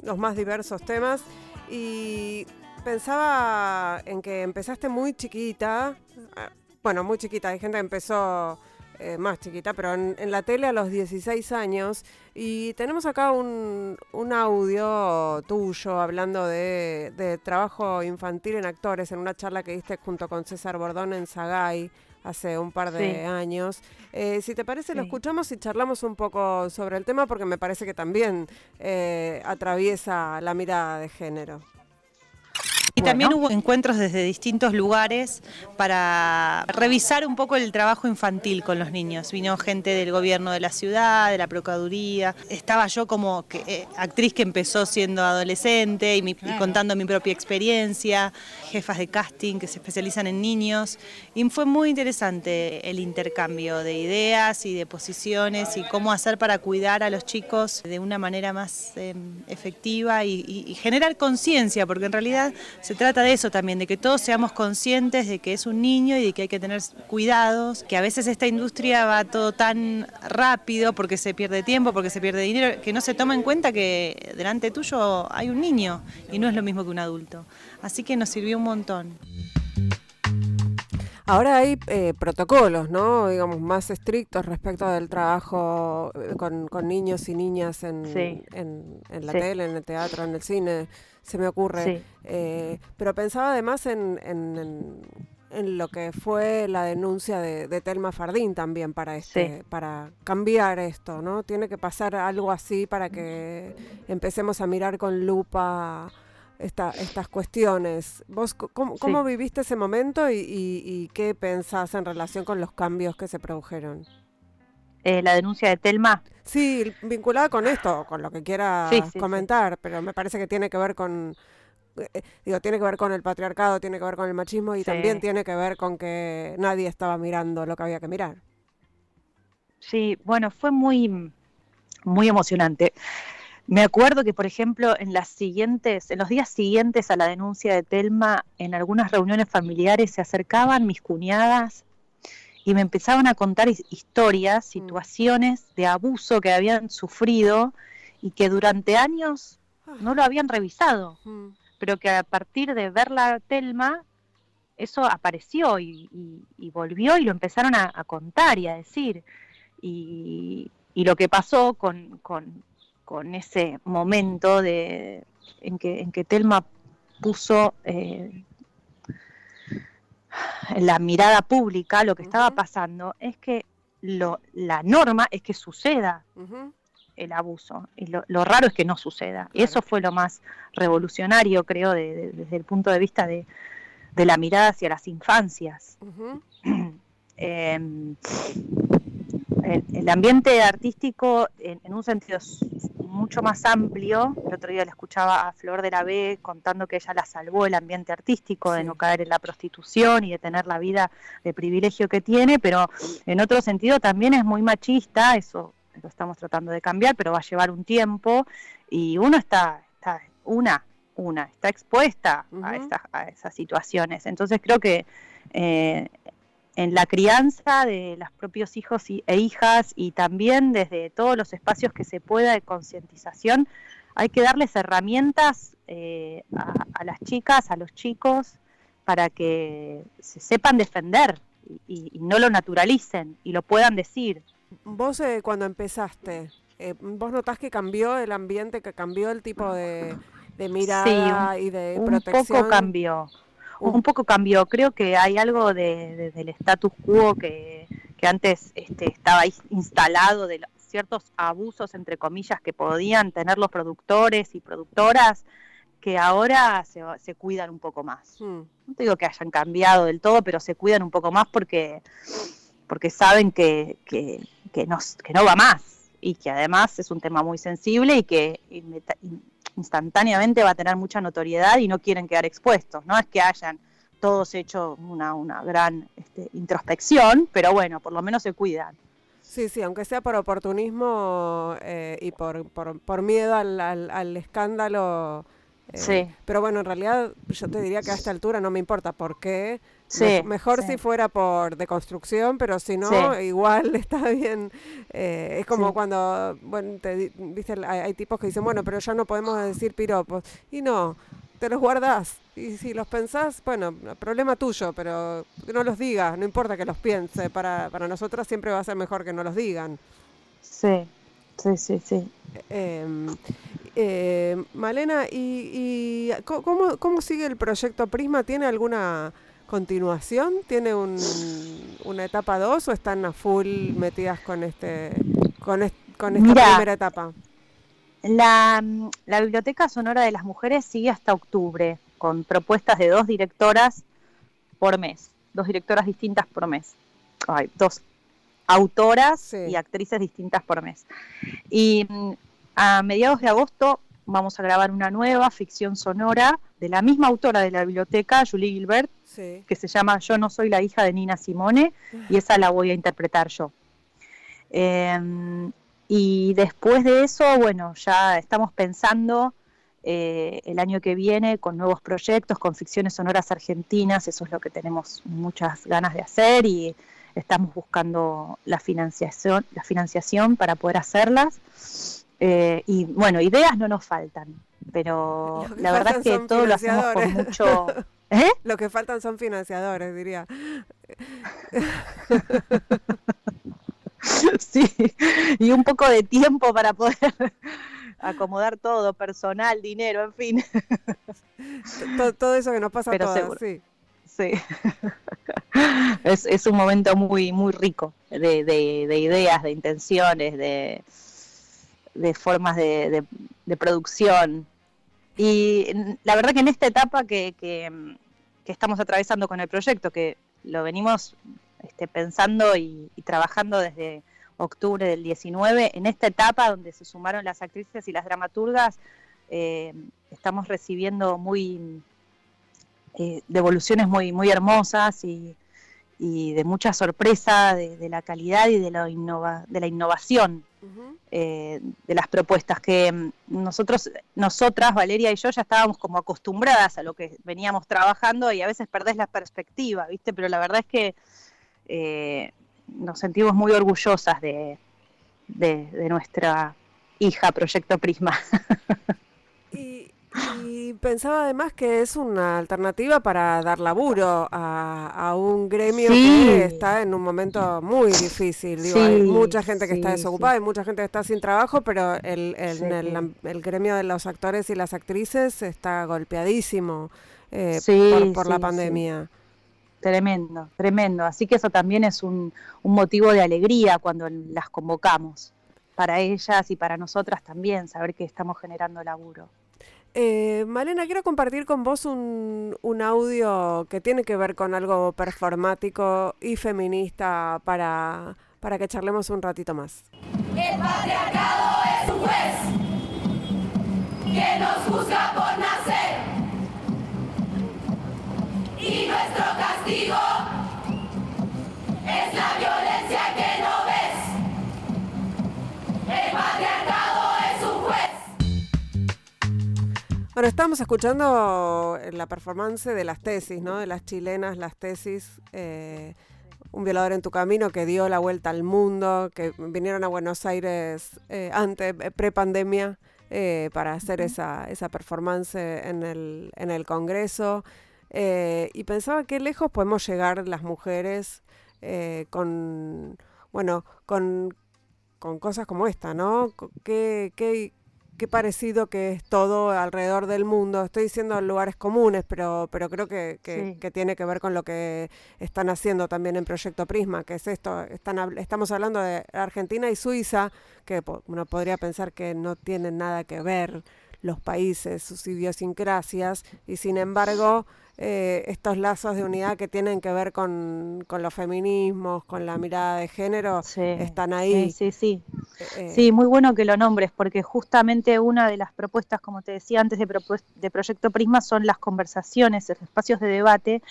los más diversos temas. Y pensaba en que empezaste muy chiquita, ah, bueno, muy chiquita, hay gente que empezó eh, más chiquita, pero en, la tele a los 16 años. Y tenemos acá un, audio tuyo hablando de, de trabajo infantil en actores en una charla que diste junto con César Bordón en Sagay hace un par de Sí. años. Eh, si te parece, lo escuchamos y charlamos un poco sobre el tema porque me parece que también eh, atraviesa la mirada de género. Y también hubo encuentros desde distintos lugares para revisar un poco el trabajo infantil con los niños. Vino gente del gobierno de la ciudad, de la Procuraduría. Estaba yo como que, eh, actriz que empezó siendo adolescente y, mi- y contando mi propia experiencia, jefas de casting que se especializan en niños. Y fue muy interesante el intercambio de ideas y de posiciones y cómo hacer para cuidar a los chicos de una manera más eh, efectiva y, y- y generar conciencia, porque en realidad se trata de eso también, de que todos seamos conscientes de que es un niño y de que hay que tener cuidados, que a veces esta industria va todo tan rápido porque se pierde tiempo, porque se pierde dinero, que no se toma en cuenta que delante tuyo hay un niño y no es lo mismo que un adulto. Así que nos sirvió un montón. Ahora hay eh, protocolos, ¿no? Digamos, más estrictos respecto del trabajo eh, con, niños y niñas en, en, la tele, en el teatro, en el cine, se me ocurre. Eh, pero pensaba además en, en, lo que fue la denuncia de, de Telma Fardín también para este, para cambiar esto, ¿no? Tiene que pasar algo así para que empecemos a mirar con lupa estas cuestiones. ¿Vos cómo, viviste ese momento y, qué pensás en relación con los cambios que se produjeron? Eh, la denuncia de Telma. Sí, vinculada con esto, con lo que quieras comentar, pero me parece que tiene que ver con, eh, digo, tiene que ver con el patriarcado, tiene que ver con el machismo y también tiene que ver con que nadie estaba mirando lo que había que mirar. Sí, bueno, fue muy, muy emocionante. Me acuerdo que, por ejemplo, en las siguientes, en los días siguientes a la denuncia de Telma, en algunas reuniones familiares se acercaban mis cuñadas y me empezaban a contar historias, mm. situaciones de abuso que habían sufrido y que durante años ah. no lo habían revisado, mm. pero que a partir de ver la Telma, eso apareció y, volvió y lo empezaron a, contar y a decir. Y, lo que pasó con, con ese momento de, en, que, en que Telma puso eh, la mirada pública lo que estaba pasando, es que lo, la norma es que suceda el abuso. Y lo, raro es que no suceda. Y eso fue lo más revolucionario, creo, desde el punto de vista de, la mirada hacia las infancias. el, ambiente artístico, en, un sentido mucho más amplio. El otro día le escuchaba a Flor de la B contando que ella la salvó el ambiente artístico de no caer en la prostitución y de tener la vida de privilegio que tiene, pero en otro sentido también es muy machista, eso lo estamos tratando de cambiar, pero va a llevar un tiempo y uno está, está una, una, está expuesta a, a esas situaciones. Entonces creo que eh, en la crianza de los propios hijos e hijas y también desde todos los espacios que se pueda de concientización, hay que darles herramientas eh, a, las chicas, a los chicos, para que se sepan defender y, no lo naturalicen y lo puedan decir. Vos eh, cuando empezaste, eh, ¿vos notás que cambió el ambiente, que cambió el tipo de, mirada y de protección? Un poco cambió un poco cambió. Creo que hay algo de, del status quo que, antes este, estaba instalado de ciertos abusos, entre comillas, que podían tener los productores y productoras, que ahora se, se cuidan un poco más. Hmm. No te digo que hayan cambiado del todo, pero se cuidan un poco más porque, porque saben que, que, que, no, que no va más y que además es un tema muy sensible y que instantáneamente va a tener mucha notoriedad y no quieren quedar expuestos. No es que hayan todos hecho una, una gran este, introspección, pero bueno, por lo menos se cuidan. Sí, sí, aunque sea por oportunismo eh, y por, por, por miedo al, al, escándalo. Eh, sí. Pero bueno, en realidad yo te diría que a esta altura no me importa por qué. Sí, mejor si fuera por deconstrucción, pero si no, igual está bien. Eh, es como cuando, bueno, te, dice, hay, tipos que dicen, bueno, pero ya no podemos decir piropos. Y no, te los guardas. Y si los pensás, bueno, problema tuyo, pero no los digas, no importa que los piense. Para, para nosotros siempre va a ser mejor que no los digan. Sí, sí, sí, sí. Eh, Malena, ¿y, y cómo, cómo sigue el proyecto Prisma? ¿Tiene alguna continuación? ¿Tiene un, una etapa 2 o están a full metidas con este con, con esta primera etapa? La, la, Biblioteca Sonora de las Mujeres sigue hasta octubre, con propuestas de dos directoras por mes, dos directoras distintas por mes, dos autoras y actrices distintas por mes. Y mm, a mediados de agosto vamos a grabar una nueva ficción sonora de la misma autora de la biblioteca, Julie Gilbert, que se llama Yo no soy la hija de Nina Simone, y esa la voy a interpretar yo. Em, y después de eso, bueno, ya estamos pensando eh, el año que viene con nuevos proyectos, con ficciones sonoras argentinas, eso es lo que tenemos muchas ganas de hacer y estamos buscando la financiación, la financiación para poder hacerlas. Eh, y bueno, ideas no nos faltan, pero la verdad es que todo lo hacemos con mucho... ¿Eh? Lo que faltan son financiadores, diría. sí, y un poco de tiempo para poder acomodar todo, personal, dinero, en fin. todo, eso que nos pasa a todos, sí. Sí. es, es, un momento muy, muy rico de, de, ideas, de intenciones, de, de formas de, producción. Y la verdad que en esta etapa que, que, estamos atravesando con el proyecto, que lo venimos este, pensando y, trabajando desde octubre del 19, en esta etapa donde se sumaron las actrices y las dramaturgas, eh, estamos recibiendo muy eh, devoluciones muy, muy hermosas y, de mucha sorpresa de, la calidad y de la, innova, de la innovación eh, de las propuestas que mm, nosotros, nosotras, Valeria y yo, ya estábamos como acostumbradas a lo que veníamos trabajando y a veces perdés la perspectiva, ¿viste? Pero la verdad es que eh, nos sentimos muy orgullosas de, de nuestra hija Proyecto Prisma. Y pensaba además que es una alternativa para dar laburo a, un gremio que está en un momento muy difícil. hay mucha gente que está desocupada, hay mucha gente que está sin trabajo, pero el, el, gremio de los actores y las actrices está golpeadísimo eh, por, la pandemia. Tremendo, tremendo. Así que eso también es un, un motivo de alegría cuando las convocamos para ellas y para nosotras también, saber que estamos generando laburo. Eh, Malena, quiero compartir con vos un, un, audio que tiene que ver con algo performático y feminista para, para que charlemos un ratito más. El patriarcado es un juez que nos juzga por nacer y nuestro castigo es la violencia que no ves. El patriarcado Bueno, estamos escuchando la performance de las tesis, ¿no? De las chilenas, las tesis. Eh, un violador en tu camino que dio la vuelta al mundo, que vinieron a Buenos Aires eh, antes, eh, pre-pandemia, para hacer esa, esa performance en el, en el Congreso. y pensaba qué lejos podemos llegar las mujeres con, bueno, con, con cosas como esta, ¿no? ¿Qué, qué, qué parecido que es todo alrededor del mundo. Estoy diciendo lugares comunes, pero, pero creo que, que, tiene que ver con lo que están haciendo también en Proyecto Prisma, que es esto, están, estamos hablando de Argentina y Suiza, que uno podría pensar que no tienen nada que ver los países, sus idiosincrasias, y sin embargo eh, estos lazos de unidad que tienen que ver con, los feminismos, con la mirada de género, están ahí. Sí, sí, sí. Eh, sí, muy bueno que lo nombres, porque justamente una de las propuestas, como te decía antes, de, de Proyecto Prisma son las conversaciones, los espacios de debate.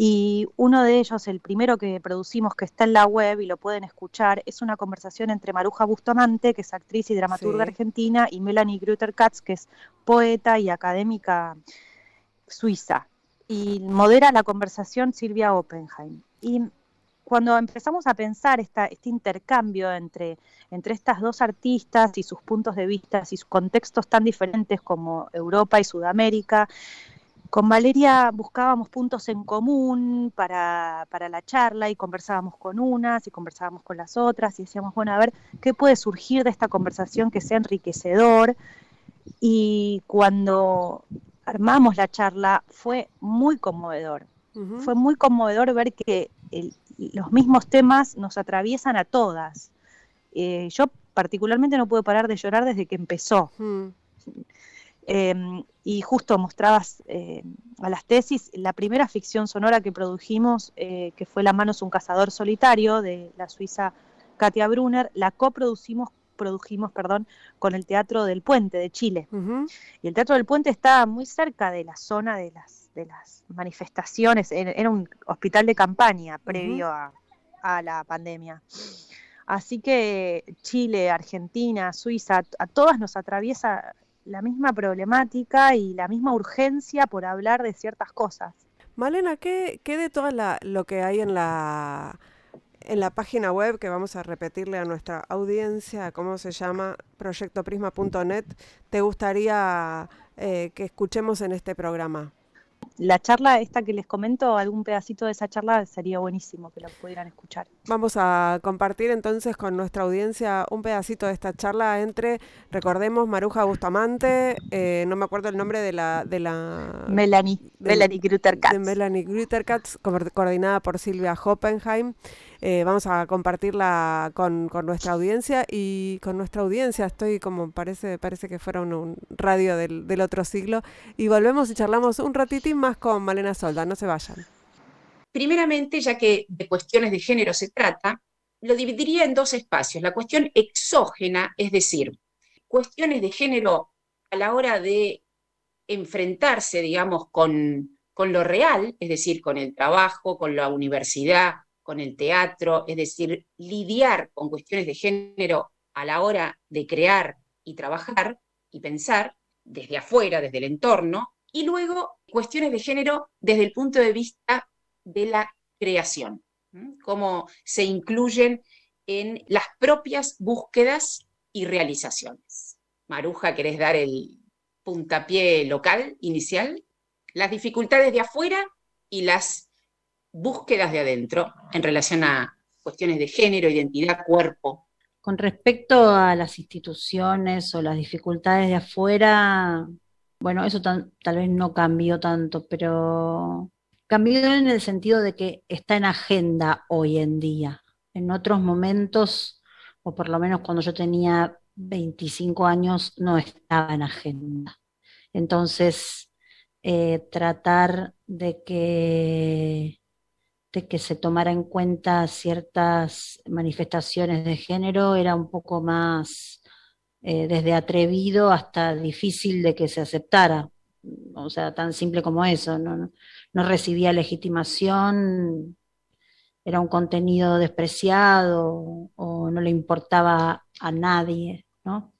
Y uno de ellos, el primero que producimos, que está en la web y lo pueden escuchar, es una conversación entre Maruja Bustamante, que es actriz y dramaturga argentina, y Melanie Grutter-Katz, que es poeta y académica suiza. Y modera la conversación Silvia Oppenheim. Y cuando empezamos a pensar esta, este intercambio entre, entre estas dos artistas y sus puntos de vista y sus contextos tan diferentes como Europa y Sudamérica, con Valeria buscábamos puntos en común para, para, la charla y conversábamos con unas y conversábamos con las otras y decíamos, bueno, a ver, ¿qué puede surgir de esta conversación que sea enriquecedor? Y cuando armamos la charla fue muy conmovedor. Fue muy conmovedor ver que los mismos temas nos atraviesan a todas. Eh, yo particularmente no puedo parar de llorar desde que empezó. Em, y justo mostrabas eh, a las tesis la primera ficción sonora que produjimos, eh, que fue La mano es un cazador solitario, de la suiza Katia Brunner, la coproducimos produjimos perdón, con el Teatro del Puente de Chile. Y el Teatro del Puente está muy cerca de la zona de las, de las manifestaciones, era un hospital de campaña previo a, a, la pandemia. Así que Chile, Argentina, Suiza, a todas nos atraviesa la misma problemática y la misma urgencia por hablar de ciertas cosas. Malena, ¿qué, qué de todo lo que hay en la, en la página web que vamos a repetirle a nuestra audiencia, cómo se llama, proyectoprisma.net, te gustaría eh, que escuchemos en este programa? la charla esta que les comento, algún pedacito de esa charla sería buenísimo que lo pudieran escuchar. Vamos a compartir entonces con nuestra audiencia un pedacito de esta charla entre, recordemos, Maruja Bustamante, eh, no me acuerdo el nombre de la... De la Melanie, de- Melanie Grutter-Katz. de Melanie Grutterkatz, co- coordinada por Silvia Hoppenheim. Eh, vamos a compartirla con, nuestra audiencia y con nuestra audiencia estoy como parece parece que fuera un, un radio del, del otro siglo y volvemos y charlamos un ratitín más con Malena Solda, no se vayan. Primeramente, ya que de cuestiones de género se trata, lo dividiría en dos espacios. La cuestión exógena, es decir, cuestiones de género a la hora de enfrentarse, digamos, con, con lo real, es decir, con el trabajo, con la universidad, con el teatro, es decir, lidiar con cuestiones de género a la hora de crear y trabajar y pensar desde afuera, desde el entorno, y luego cuestiones de género desde el punto de vista de la creación, cómo se incluyen en las propias búsquedas y realizaciones. Maruja, ¿querés dar el puntapié local inicial? Las dificultades de afuera y las búsquedas de adentro en relación a cuestiones de género, identidad, cuerpo. Con respecto a las instituciones o las dificultades de afuera, bueno, eso tal vez no cambió tanto, pero cambió en el sentido de que está en agenda hoy en día. En otros momentos, o por lo menos cuando yo tenía 25 años, no estaba en agenda. Entonces, eh, tratar de que, de que se tomara en cuenta ciertas manifestaciones de género era un poco más eh, desde atrevido hasta difícil de que se aceptara. O sea, tan simple como eso. No, no, recibía legitimación, era un contenido despreciado o no le importaba a nadie, ¿no?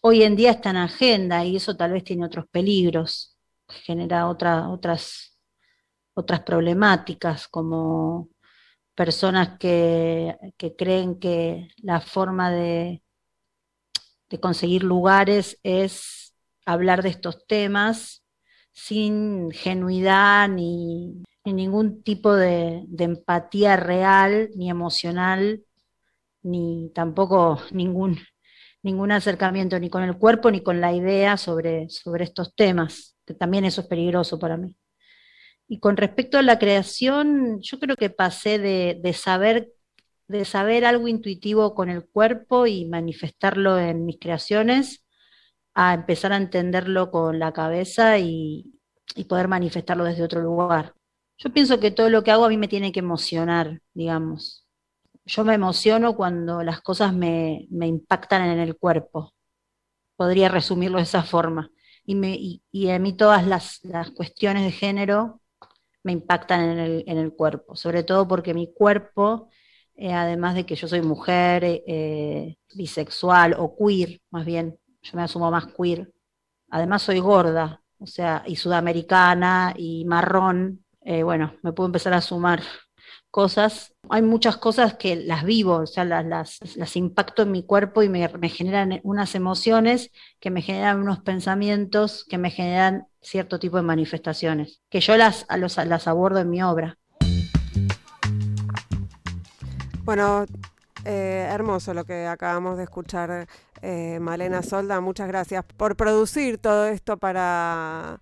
Hoy en día está en agenda y eso tal vez tiene otros peligros, genera otra- otras, otras problemáticas como personas que, que creen que la forma de, de conseguir lugares es hablar de estos temas sin genuidad ni, ni ningún tipo de, de empatía real ni emocional, ni tampoco ningún, ningún acercamiento ni con el cuerpo ni con la idea sobre, sobre estos temas, que también eso es peligroso para mí. Y con respecto a la creación, yo creo que pasé de, de saber, de saber algo intuitivo con el cuerpo y manifestarlo en mis creaciones a empezar a entenderlo con la cabeza y, poder manifestarlo desde otro lugar. Yo pienso que todo lo que hago a mí me tiene que emocionar, digamos. Yo me emociono cuando las cosas me, me impactan en el cuerpo. Podría resumirlo de esa forma. Y, me, y a mí todas las, las cuestiones de género me impactan en el, en el cuerpo, sobre todo porque mi cuerpo, eh, además de que yo soy mujer, eh, bisexual o queer, más bien, yo me asumo más queer, además soy gorda, o sea, y sudamericana y marrón, eh, bueno, me puedo empezar a sumar cosas. Hay muchas cosas que las vivo, o sea, las, las, impacto en mi cuerpo y me, me, generan unas emociones que me generan unos pensamientos que me generan cierto tipo de manifestaciones, que yo las, los, las abordo en mi obra. Bueno, eh, hermoso lo que acabamos de escuchar, eh, Malena Solda. Muchas gracias por producir todo esto para,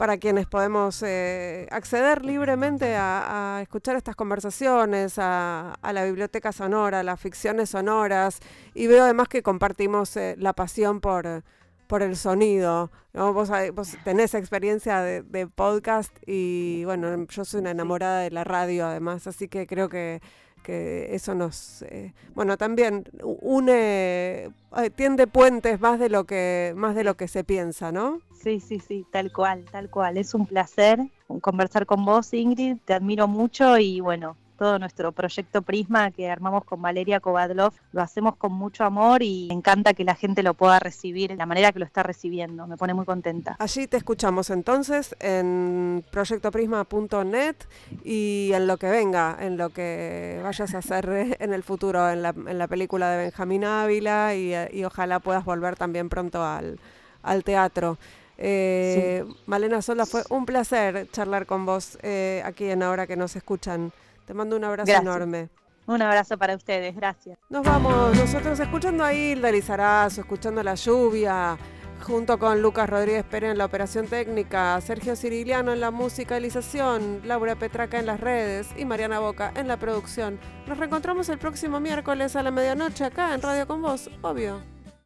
para quienes podemos eh, acceder libremente a, escuchar estas conversaciones, a, la biblioteca sonora, a las ficciones sonoras. Y veo además que compartimos eh, la pasión por, por el sonido. ¿no? Vos, vos, tenés experiencia de, podcast y bueno, yo soy una enamorada de la radio además, así que creo que que eso nos eh, bueno también une eh, tiende puentes más de lo que más de lo que se piensa no sí sí sí tal cual tal cual. Es un placer conversar con vos Ingrid. Te admiro mucho y bueno todo nuestro proyecto Prisma que armamos con Valeria Kovadlov lo hacemos con mucho amor y me encanta que la gente lo pueda recibir de la manera que lo está recibiendo. Me pone muy contenta. Allí te escuchamos entonces en proyectoprisma.net y en lo que venga, en lo que vayas a hacer en el futuro, en la, en la película de Benjamín Ávila y, y, ojalá puedas volver también pronto al, al teatro. Eh, Malena Solda, fue un placer charlar con vos eh, aquí en Ahora que nos escuchan. Te mando un abrazo Gracias. enorme. Un abrazo para ustedes, gracias. Nos vamos nosotros escuchando a Hilda Lizarazo, escuchando la lluvia, junto con Lucas Rodríguez Pérez en la operación técnica, Sergio Ciriliano en la musicalización, Laura Petraca en las redes y Mariana Boca en la producción. Nos reencontramos el próximo miércoles a la medianoche acá en Radio Con Vos, obvio.